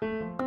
Thank you.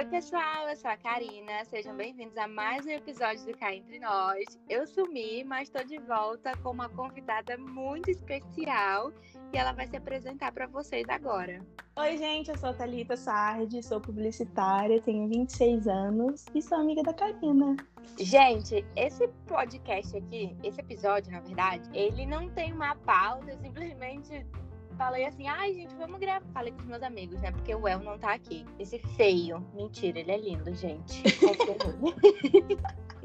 Oi, pessoal, eu sou a Karina. Sejam bem-vindos a mais um episódio do Cá Entre Nós. Eu sumi, mas estou de volta com uma convidada muito especial e ela vai se apresentar para vocês agora. Oi, gente, eu sou a Thalita Sardi, sou publicitária, tenho 26 anos e sou amiga da Karina. Gente, esse podcast aqui, esse episódio, na verdade, ele não tem uma pauta, eu simplesmente falei assim, ai, gente, vamos gravar. Falei com os meus amigos, né? Porque o El não tá aqui. Esse feio. Mentira, ele é lindo, gente.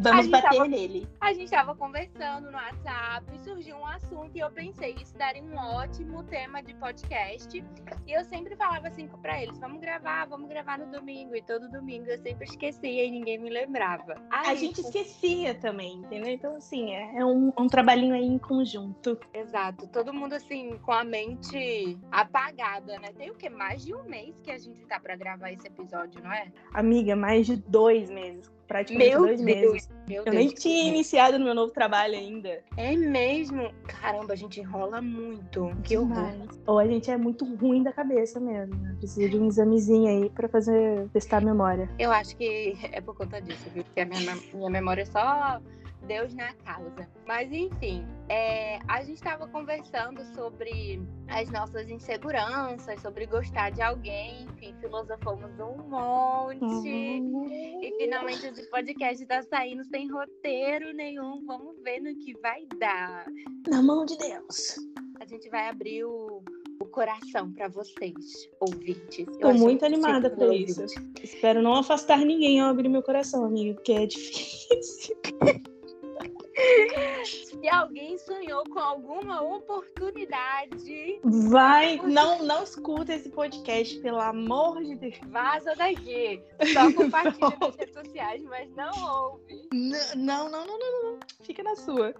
Vamos bater tava, nele. A gente tava conversando no WhatsApp e surgiu um assunto e eu pensei, isso daria um ótimo tema de podcast. E eu sempre falava assim pra eles, vamos gravar, vamos gravar no domingo. E todo domingo eu sempre esquecia e ninguém me lembrava. Aí, a gente esquecia também, entendeu? Então, assim, é, é um, um trabalhinho aí em conjunto. Exato. Todo mundo, assim, com a mente apagada, né? Tem o quê? Mais de um mês que a gente tá pra gravar esse episódio, não é? Amiga, mais de dois meses praticamente meu dois Deus, meses. Meu eu Deus. nem tinha iniciado no meu novo trabalho ainda. É mesmo? Caramba, a gente enrola muito. Que horror. Ou a gente é muito ruim da cabeça mesmo. Né? Precisa de um examezinho aí pra fazer testar a memória. Eu acho que é por conta disso, viu? Porque a minha, minha memória é só Deus na causa. Mas enfim, é, a gente estava conversando sobre as nossas inseguranças, sobre gostar de alguém, enfim, filosofamos um monte. Uhum. E finalmente esse podcast está saindo sem roteiro nenhum. Vamos ver no que vai dar. Na mão de Deus. A gente vai abrir o, o coração para vocês, ouvintes. Acho muito animada vão isso. Espero não afastar ninguém ao abrir meu coração, amigo, porque é difícil. Se alguém sonhou com alguma oportunidade, Vai, não, não escuta esse podcast, pelo amor de Deus. vaza daqui. Só compartilha nas redes sociais, mas não ouve. N- Não, não, não, não, não. Fica na sua.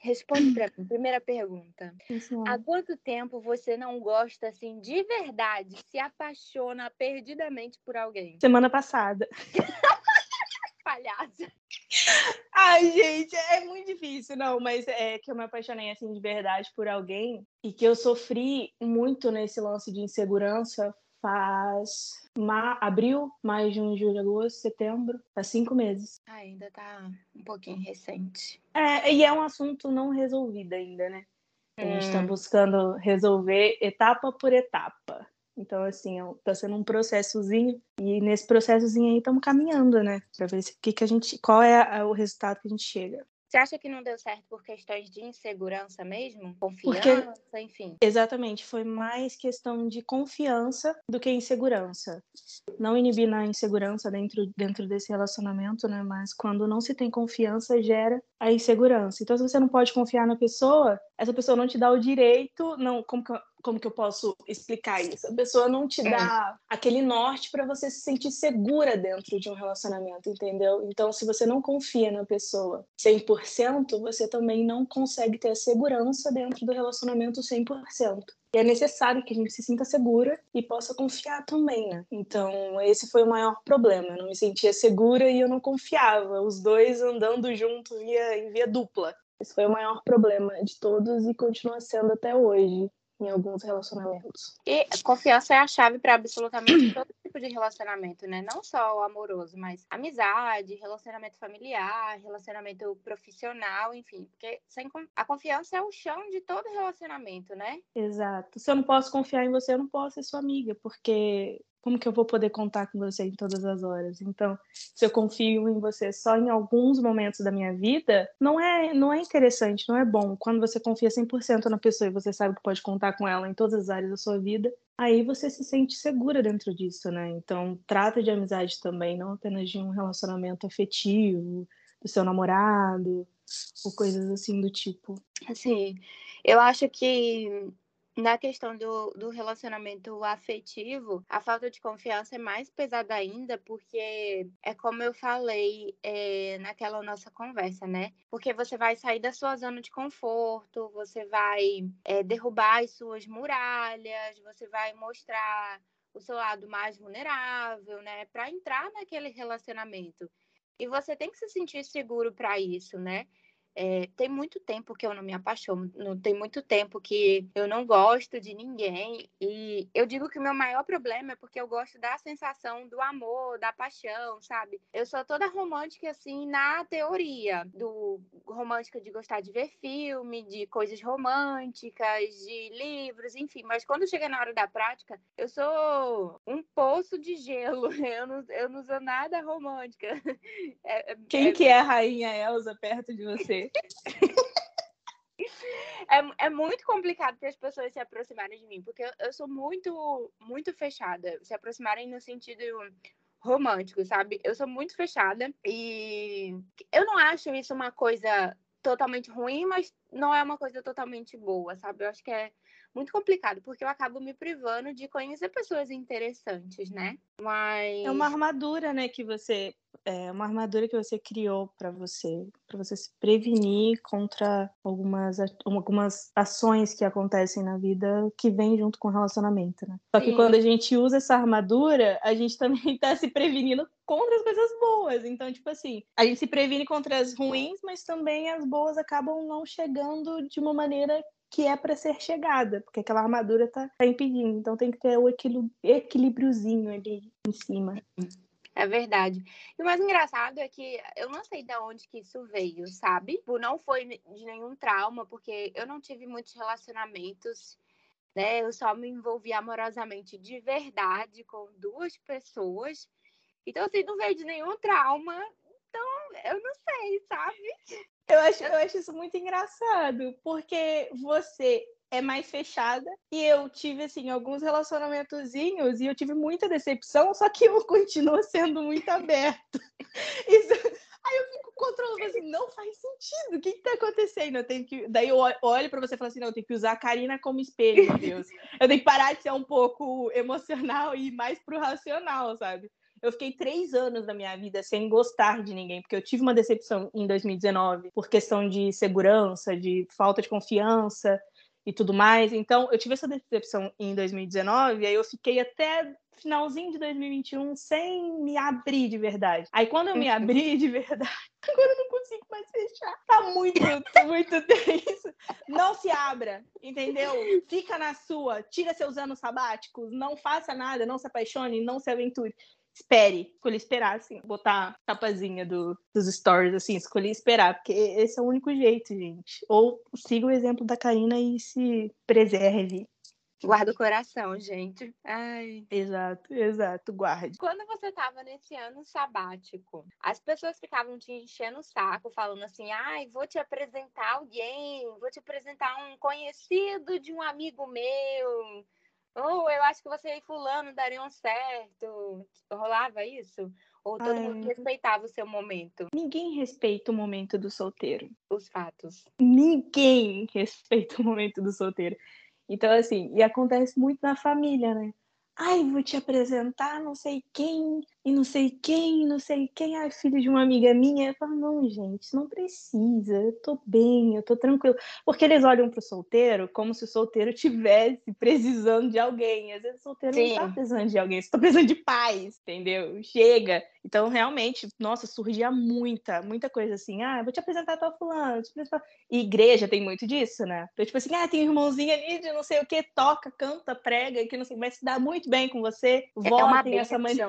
Responde pra mim. Primeira pergunta. Há quanto tempo você não gosta, assim, de verdade, se apaixona perdidamente por alguém? Semana passada. Palhaça. Ai, gente, é muito difícil, não, mas é que eu me apaixonei assim de verdade por alguém e que eu sofri muito nesse lance de insegurança faz ma abril, maio, junho, julho, agosto, setembro, faz cinco meses. Ainda tá um pouquinho recente. É, e é um assunto não resolvido ainda, né? A gente tá Hum. buscando resolver etapa por etapa. Então, assim, tá sendo um processozinho. E nesse processozinho aí estamos caminhando, né? Pra ver se, que que a gente, qual é a- o resultado que a gente chega. Você acha que não deu certo por questões de insegurança mesmo? Confiança, enfim. Exatamente, foi mais questão de confiança do que insegurança. Não inibir na insegurança dentro, dentro desse relacionamento, né? Mas quando não se tem confiança, gera a insegurança. Então, se você não pode confiar na pessoa, essa pessoa não te dá o direito. Não, como como que eu posso explicar isso? A pessoa não te dá aquele norte para você se sentir segura dentro de um relacionamento, entendeu? Então, se você não confia na pessoa 100%, você também não consegue ter a segurança dentro do relacionamento 100%. E é necessário que a gente se sinta segura e possa confiar também, né? Então, esse foi o maior problema. Eu não me sentia segura e eu não confiava. Os dois andando juntos via, em via dupla. Esse foi o maior problema de todos e continua sendo até hoje em alguns relacionamentos. E confiança é a chave para absolutamente todo tipo de relacionamento, né? Não só o amoroso, mas amizade, relacionamento familiar, relacionamento profissional, enfim. Porque sem a confiança é o chão de todo relacionamento, né? Exato. Se eu não posso confiar em você, eu não posso ser sua amiga, porque como que eu vou poder contar com você em todas as horas? Então, se eu confio em você só em alguns momentos da minha vida, não é, não é interessante, não é bom. Quando você confia 100% na pessoa e você sabe que pode contar com ela em todas as áreas da sua vida, aí você se sente segura dentro disso, né? Então, trata de amizade também, não apenas de um relacionamento afetivo, do seu namorado, ou coisas assim do tipo. Assim, eu acho que na questão do, do relacionamento afetivo, a falta de confiança é mais pesada ainda, porque é como eu falei é, naquela nossa conversa, né? Porque você vai sair da sua zona de conforto, você vai é, derrubar as suas muralhas, você vai mostrar o seu lado mais vulnerável, né? Para entrar naquele relacionamento. E você tem que se sentir seguro para isso, né? É, tem muito tempo que eu não me apaixono, tem muito tempo que eu não gosto de ninguém. E eu digo que o meu maior problema é porque eu gosto da sensação do amor, da paixão, sabe? Eu sou toda romântica, assim, na teoria, do romântica de gostar de ver filme, de coisas românticas, de livros, enfim. Mas quando chega na hora da prática, eu sou um poço de gelo. Eu não, eu não sou nada romântica. É, é, Quem é... que é a rainha Elsa perto de você? é, é muito complicado para as pessoas se aproximarem de mim, porque eu, eu, sou muito, muito fechada. Se aproximarem no sentido romântico, sabe? Eu sou muito fechada e eu não acho isso uma coisa totalmente ruim, mas não é uma coisa totalmente boa, sabe? Eu acho que é muito complicado, porque eu acabo me privando de conhecer pessoas interessantes, né? Mas é uma armadura, né, que você é uma armadura que você criou para você, para você se prevenir contra algumas algumas ações que acontecem na vida que vêm junto com o relacionamento, né? Só que Sim. quando a gente usa essa armadura, a gente também está se prevenindo contra as coisas boas. Então, tipo assim, a gente se previne contra as ruins, mas também as boas acabam não chegando de uma maneira que é para ser chegada, porque aquela armadura tá, tá, impedindo. Então tem que ter o equilíbriozinho ali em cima. É verdade. E o mais engraçado é que eu não sei de onde que isso veio, sabe? Tipo, não foi de nenhum trauma, porque eu não tive muitos relacionamentos, né? Eu só me envolvi amorosamente de verdade com duas pessoas. Então, assim, não veio de nenhum trauma. Então, eu não sei, sabe? Eu acho, eu acho isso muito engraçado, porque você é mais fechada e eu tive assim alguns relacionamentozinhos e eu tive muita decepção, só que eu continuo sendo muito aberto. Isso... Aí eu fico controlando assim, não faz sentido. O que está acontecendo? Eu tenho que, daí eu olho para você e falo assim, não, eu tenho que usar a Karina como espelho, meu Deus. Eu tenho que parar de ser um pouco emocional e ir mais pro racional, sabe? Eu fiquei três anos da minha vida sem gostar de ninguém, porque eu tive uma decepção em 2019 por questão de segurança, de falta de confiança e tudo mais. Então, eu tive essa decepção em 2019, e aí eu fiquei até finalzinho de 2021 sem me abrir de verdade. Aí quando eu me abri de verdade, agora eu não consigo mais fechar. Tá muito, muito tenso. Não se abra, entendeu? Fica na sua, tira seus anos sabáticos, não faça nada, não se apaixone, não se aventure espere, escolhi esperar, assim, botar a tapazinha do, dos stories, assim, escolhi esperar, porque esse é o único jeito, gente. Ou siga o exemplo da Karina e se preserve. Guarda o coração, gente. Ai. Exato, exato, guarde. Quando você tava nesse ano sabático, as pessoas ficavam te enchendo o saco, falando assim: ai, vou te apresentar alguém, vou te apresentar um conhecido de um amigo meu oh, eu acho que você e fulano dariam certo. Rolava isso? Ou todo Ai. mundo respeitava o seu momento? Ninguém respeita o momento do solteiro. Os fatos. Ninguém respeita o momento do solteiro. Então, assim, e acontece muito na família, né? Ai, vou te apresentar não sei quem, e não sei quem, não sei quem, ai, filho de uma amiga minha. Eu falo, não, gente, não precisa, eu tô bem, eu tô tranquilo. Porque eles olham pro solteiro como se o solteiro tivesse precisando de alguém. Às vezes o solteiro Sim. não tá precisando de alguém, você tá precisando de paz, entendeu? Chega. Então, realmente, nossa, surgia muita, muita coisa assim. Ah, vou te apresentar tal fulano. Te apresentar... E igreja tem muito disso, né? Então, tipo assim, ah, tem um irmãozinho ali de não sei o que, toca, canta, prega, que não sei, mas se dá muito bem com você. Vó é uma tem essa mania.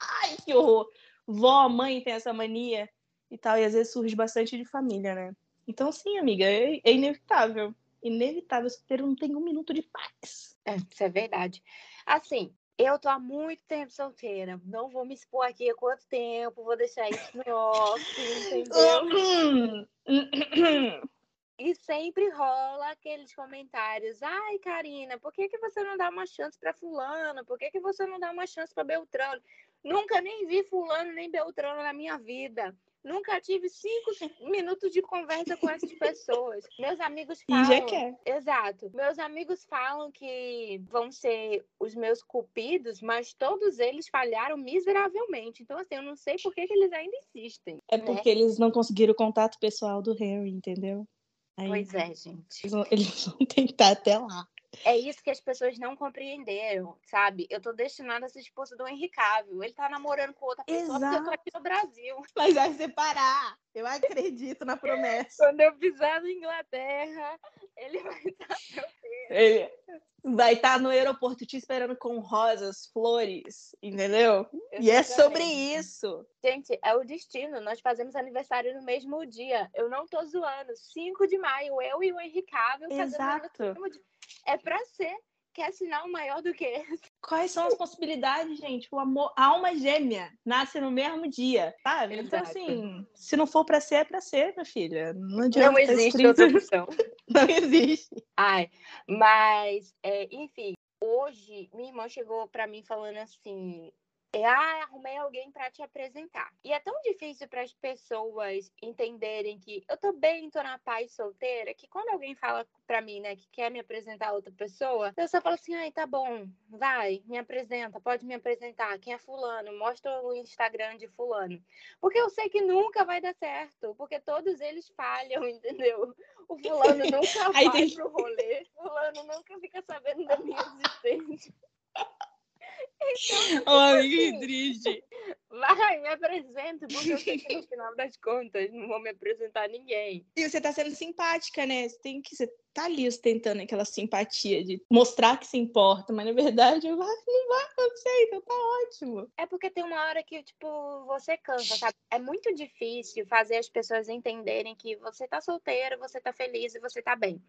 Ai, que horror! Vó, mãe tem essa mania e tal, e às vezes surge bastante de família, né? Então, sim, amiga, é, é inevitável. Inevitável ter não tem um minuto de paz. É, isso é verdade. Assim, eu tô há muito tempo solteira. Não vou me expor aqui há quanto tempo, vou deixar isso no off, entendeu? E sempre rola aqueles comentários. Ai, Karina, por que, que você não dá uma chance para fulano? Por que, que você não dá uma chance para Beltrano? Nunca nem vi fulano nem Beltrano na minha vida. Nunca tive cinco minutos de conversa com essas pessoas. Meus amigos falam. E já quer. Exato. Meus amigos falam que vão ser os meus cupidos, mas todos eles falharam miseravelmente. Então, assim, eu não sei por que, que eles ainda insistem. É né? porque eles não conseguiram o contato pessoal do Harry, entendeu? Aí, pois é, gente. Eles vão, eles vão tentar até lá. É isso que as pessoas não compreenderam, sabe? Eu tô destinada a ser esposa do Henrique Cavill. Ele tá namorando com outra pessoa Exato. porque eu tô aqui no Brasil. Mas vai separar. Eu acredito na promessa. Quando eu pisar na Inglaterra, ele vai estar ele vai estar no aeroporto te esperando com rosas, flores, entendeu? E é sobre isso. Gente, é o destino. Nós fazemos aniversário no mesmo dia. Eu não tô zoando. 5 de maio, eu e o Exato. fazendo dia. É pra ser quer sinal maior do que esse? Quais são as possibilidades, gente? O amor, a alma gêmea nasce no mesmo dia, sabe? Então, Exato. Então, assim, se não for pra ser, é pra ser, minha filha. Não, adianta não existe outra opção. não existe. Ai, mas, é, enfim, hoje minha irmã chegou pra mim falando assim: é, ah, arrumei alguém para te apresentar. E é tão difícil para as pessoas entenderem que eu tô bem, tô na paz solteira, que quando alguém fala para mim, né, que quer me apresentar a outra pessoa, eu só falo assim: ai, tá bom, vai, me apresenta, pode me apresentar. Quem é Fulano? Mostra o Instagram de Fulano. Porque eu sei que nunca vai dar certo, porque todos eles falham, entendeu? O Fulano nunca vai tem... pro rolê, Fulano nunca fica sabendo da minha existência. Então, oh, amiga, triste. Vai, me apresenta, porque eu sei que no final das contas não vou me apresentar a ninguém. E você tá sendo simpática, né? Você tem que. Você tá ali ostentando aquela simpatia de mostrar que se importa, mas na verdade não vai acontecer, então tá ótimo. É porque tem uma hora que, tipo, você cansa, sabe? É muito difícil fazer as pessoas entenderem que você tá solteiro, você tá feliz e você tá bem.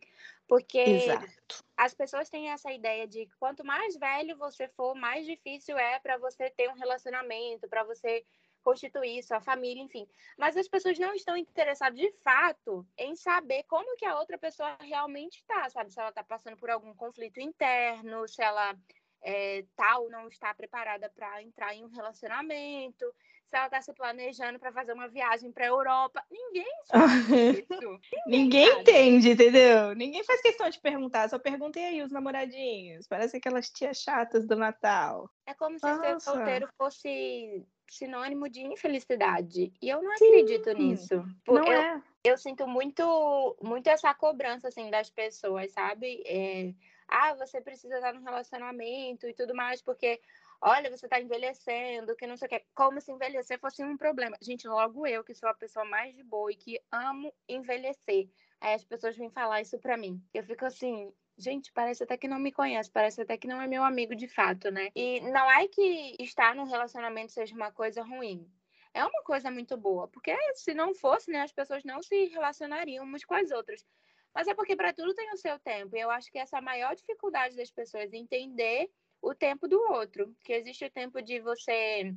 Porque Exato. as pessoas têm essa ideia de que quanto mais velho você for, mais difícil é para você ter um relacionamento, para você constituir sua família, enfim. Mas as pessoas não estão interessadas de fato em saber como que a outra pessoa realmente está, sabe? Se ela está passando por algum conflito interno, se ela é, tá ou não está preparada para entrar em um relacionamento, se ela está se planejando para fazer uma viagem para a Europa. Ninguém sabe isso. Ninguém, Ninguém entende, entendeu? Ninguém faz questão de perguntar. Só perguntei aí os namoradinhos. Parece aquelas tias chatas do Natal. É como se ser solteiro fosse sinônimo de infelicidade. E eu não acredito nisso. Não eu, é. eu sinto muito, muito essa cobrança assim das pessoas, sabe? É, ah, você precisa estar no relacionamento e tudo mais, porque olha, você está envelhecendo, que não sei o que. Como se envelhecer fosse um problema. Gente, logo eu, que sou a pessoa mais de boa e que amo envelhecer. Aí as pessoas vêm falar isso pra mim. Eu fico assim, gente, parece até que não me conhece, parece até que não é meu amigo de fato, né? E não é que estar num relacionamento seja uma coisa ruim. É uma coisa muito boa, porque se não fosse, né, as pessoas não se relacionariam umas com as outras. Mas é porque para tudo tem o seu tempo. E eu acho que essa é a maior dificuldade das pessoas entender o tempo do outro, que existe o tempo de você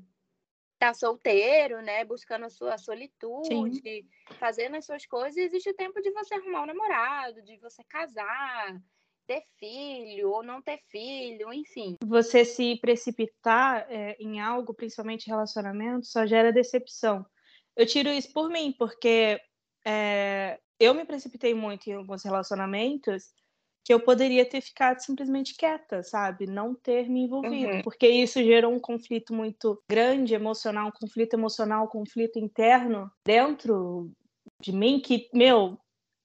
tá solteiro, né, buscando a sua solitude, Sim. fazendo as suas coisas, e existe o tempo de você arrumar um namorado, de você casar, ter filho ou não ter filho, enfim. Você se precipitar é, em algo, principalmente relacionamento, só gera decepção. Eu tiro isso por mim, porque é, eu me precipitei muito em alguns relacionamentos que eu poderia ter ficado simplesmente quieta, sabe? Não ter me envolvido, uhum. porque isso gerou um conflito muito grande, emocional, um conflito emocional, um conflito interno dentro de mim que, meu,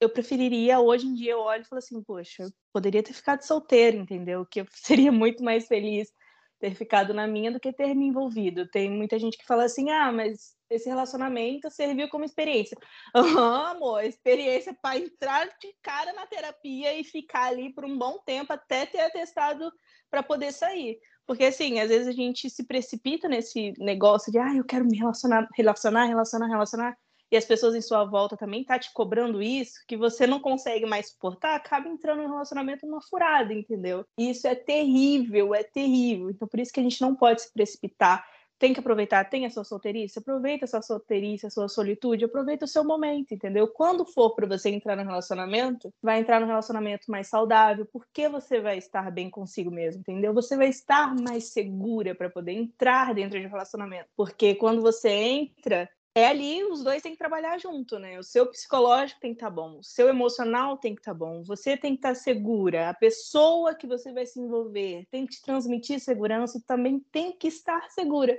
eu preferiria, hoje em dia eu olho e falo assim, poxa, poderia ter ficado solteira, entendeu? Que eu seria muito mais feliz ter ficado na minha do que ter me envolvido. Tem muita gente que fala assim, ah, mas esse relacionamento serviu como experiência. Ah, amor, experiência para entrar de cara na terapia e ficar ali por um bom tempo até ter atestado para poder sair. Porque, assim, às vezes a gente se precipita nesse negócio de, ah, eu quero me relacionar, relacionar, relacionar, relacionar e as pessoas em sua volta também tá te cobrando isso, que você não consegue mais suportar, acaba entrando no relacionamento numa furada, entendeu? E isso é terrível, é terrível. Então por isso que a gente não pode se precipitar. Tem que aproveitar, tem a sua solteirice, aproveita a sua solteirice, a sua solitude, aproveita o seu momento, entendeu? Quando for para você entrar no relacionamento, vai entrar no relacionamento mais saudável, porque você vai estar bem consigo mesmo, entendeu? Você vai estar mais segura para poder entrar dentro de um relacionamento. Porque quando você entra, é ali, os dois têm que trabalhar junto, né? O seu psicológico tem que estar tá bom, o seu emocional tem que estar tá bom, você tem que estar tá segura, a pessoa que você vai se envolver tem que te transmitir segurança e também tem que estar segura.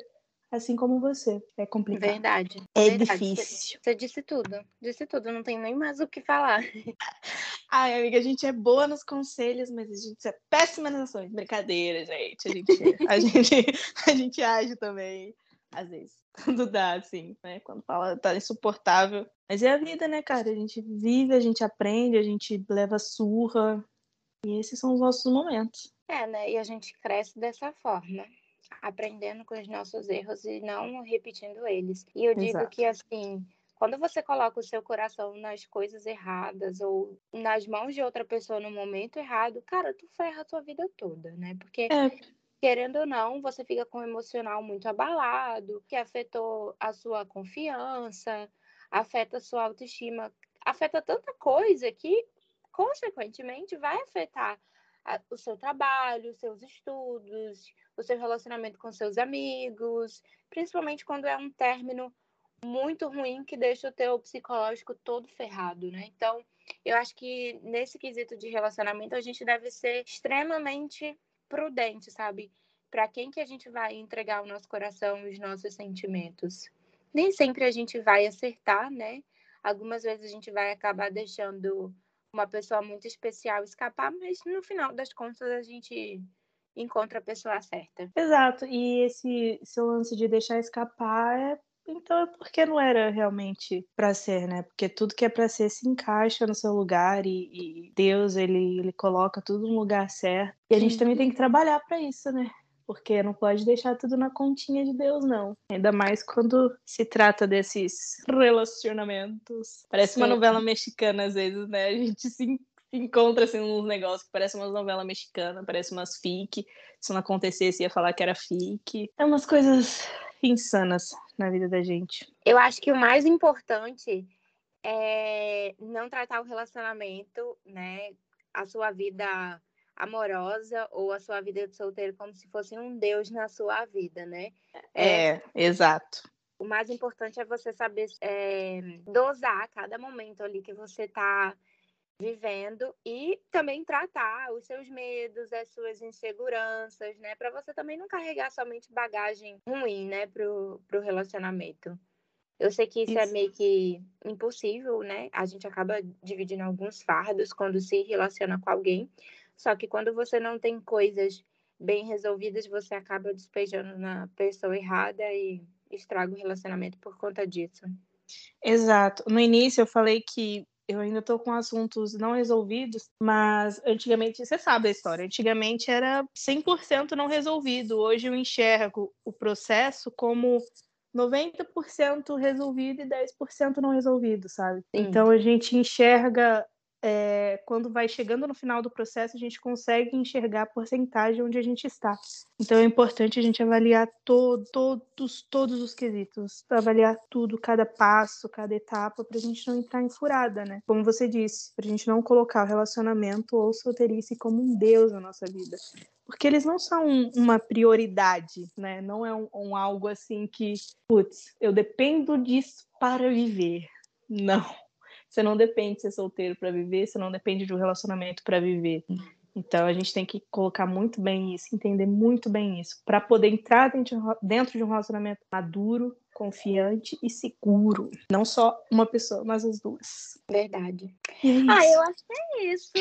Assim como você. É complicado. Verdade. É verdade. difícil. Você, disse tudo. Disse tudo, não tem nem mais o que falar. Ai, amiga, a gente é boa nos conselhos, mas a gente é péssima nas ações. Brincadeira, gente. A gente, a gente, a gente age também, às vezes. Quando dá, assim, né? Quando fala tá insuportável. Mas é a vida, né, cara? A gente vive, a gente aprende, a gente leva surra. E esses são os nossos momentos. É, né? E a gente cresce dessa forma aprendendo com os nossos erros e não repetindo eles. E eu digo Exato. que assim, quando você coloca o seu coração nas coisas erradas ou nas mãos de outra pessoa no momento errado, cara, tu ferra a tua vida toda, né? Porque é. Querendo ou não, você fica com o emocional muito abalado, que afetou a sua confiança, afeta a sua autoestima, afeta tanta coisa que consequentemente vai afetar o seu trabalho, os seus estudos, o seu relacionamento com seus amigos, principalmente quando é um término muito ruim que deixa o teu psicológico todo ferrado, né? Então, eu acho que nesse quesito de relacionamento a gente deve ser extremamente prudente, sabe? Para quem que a gente vai entregar o nosso coração, os nossos sentimentos. Nem sempre a gente vai acertar, né? Algumas vezes a gente vai acabar deixando uma pessoa muito especial escapar, mas no final das contas a gente encontra a pessoa certa. Exato, e esse seu lance de deixar escapar é então é porque não era realmente para ser, né? Porque tudo que é para ser se encaixa no seu lugar e, e, Deus ele, ele coloca tudo no lugar certo. E a gente também tem que trabalhar para isso, né? Porque não pode deixar tudo na continha de Deus, não. Ainda mais quando se trata desses relacionamentos. Parece Sim. uma novela mexicana às vezes, né? A gente se encontra assim uns negócios que parecem umas novelas mexicanas, parece umas fic. Se não acontecesse, ia falar que era fic. É umas coisas insanas na vida da gente. Eu acho que o mais importante é não tratar o relacionamento, né, a sua vida amorosa ou a sua vida de solteiro como se fosse um deus na sua vida, né? É, é exato. O mais importante é você saber é, dosar cada momento ali que você está vivendo e também tratar os seus medos, as suas inseguranças, né? Para você também não carregar somente bagagem ruim, né, pro, pro relacionamento. Eu sei que isso, é isso, é meio que impossível, né? A gente acaba dividindo alguns fardos quando se relaciona com alguém. Só que quando você não tem coisas bem resolvidas, você acaba despejando na pessoa errada e estraga o relacionamento por conta disso. Exato. No início eu falei que eu ainda estou com assuntos não resolvidos, mas antigamente, você sabe a história, antigamente era 100% não resolvido. Hoje eu enxergo o processo como 90% resolvido e 10% não resolvido, sabe? Sim. Então a gente enxerga é, quando vai chegando no final do processo, a gente consegue enxergar a porcentagem onde a gente está. Então é importante a gente avaliar todo, todos, todos os quesitos, avaliar tudo, cada passo, cada etapa, para a gente não entrar em furada, né? Como você disse, para a gente não colocar o relacionamento ou solteirice como um deus na nossa vida. Porque eles não são uma prioridade, né? Não é um, um algo assim que, putz, eu dependo disso para viver. Não você não depende de ser solteiro para viver, você não depende de um relacionamento para viver. Então a gente tem que colocar muito bem isso, entender muito bem isso, para poder entrar dentro de um relacionamento maduro, confiante e seguro. Não só uma pessoa, mas as duas. Verdade. É ah, eu acho que é isso.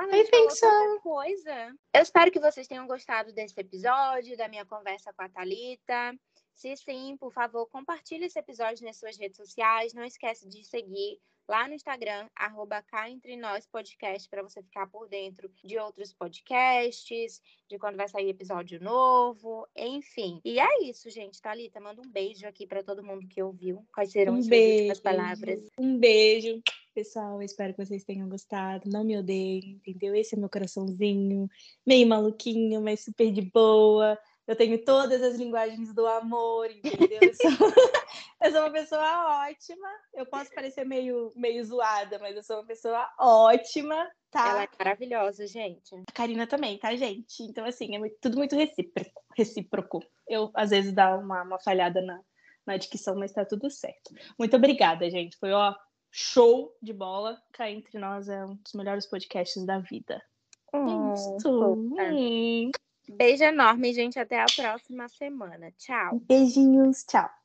I think so. Coisa. Eu espero que vocês tenham gostado desse episódio, da minha conversa com a Thalita. Se sim, por favor, compartilhe esse episódio nas suas redes sociais. Não esquece de seguir lá no Instagram, arroba cá entre nós podcast, para você ficar por dentro de outros podcasts, de quando vai sair episódio novo, enfim. E é isso, gente. Thalita, manda um beijo aqui para todo mundo que ouviu. Quais serão um as suas palavras? Um beijo. Pessoal, espero que vocês tenham gostado. Não me odeiem, entendeu? Esse é meu coraçãozinho, meio maluquinho, mas super de boa eu tenho todas as linguagens do amor, entendeu? Eu sou, eu sou, uma pessoa ótima. Eu posso parecer meio, meio zoada, mas eu sou uma pessoa ótima, tá? Ela é maravilhosa, gente. A Karina também, tá, gente? Então, assim, é muito, tudo muito recíproco. recíproco. Eu, às vezes, dá uma, uma falhada na, na dicção, mas tá tudo certo. Muito obrigada, gente. Foi, ó, show de bola. Cá entre nós é um dos melhores podcasts da vida. Oh, Isso. Beijo enorme, gente. Até a próxima semana. Tchau. Beijinhos. Tchau.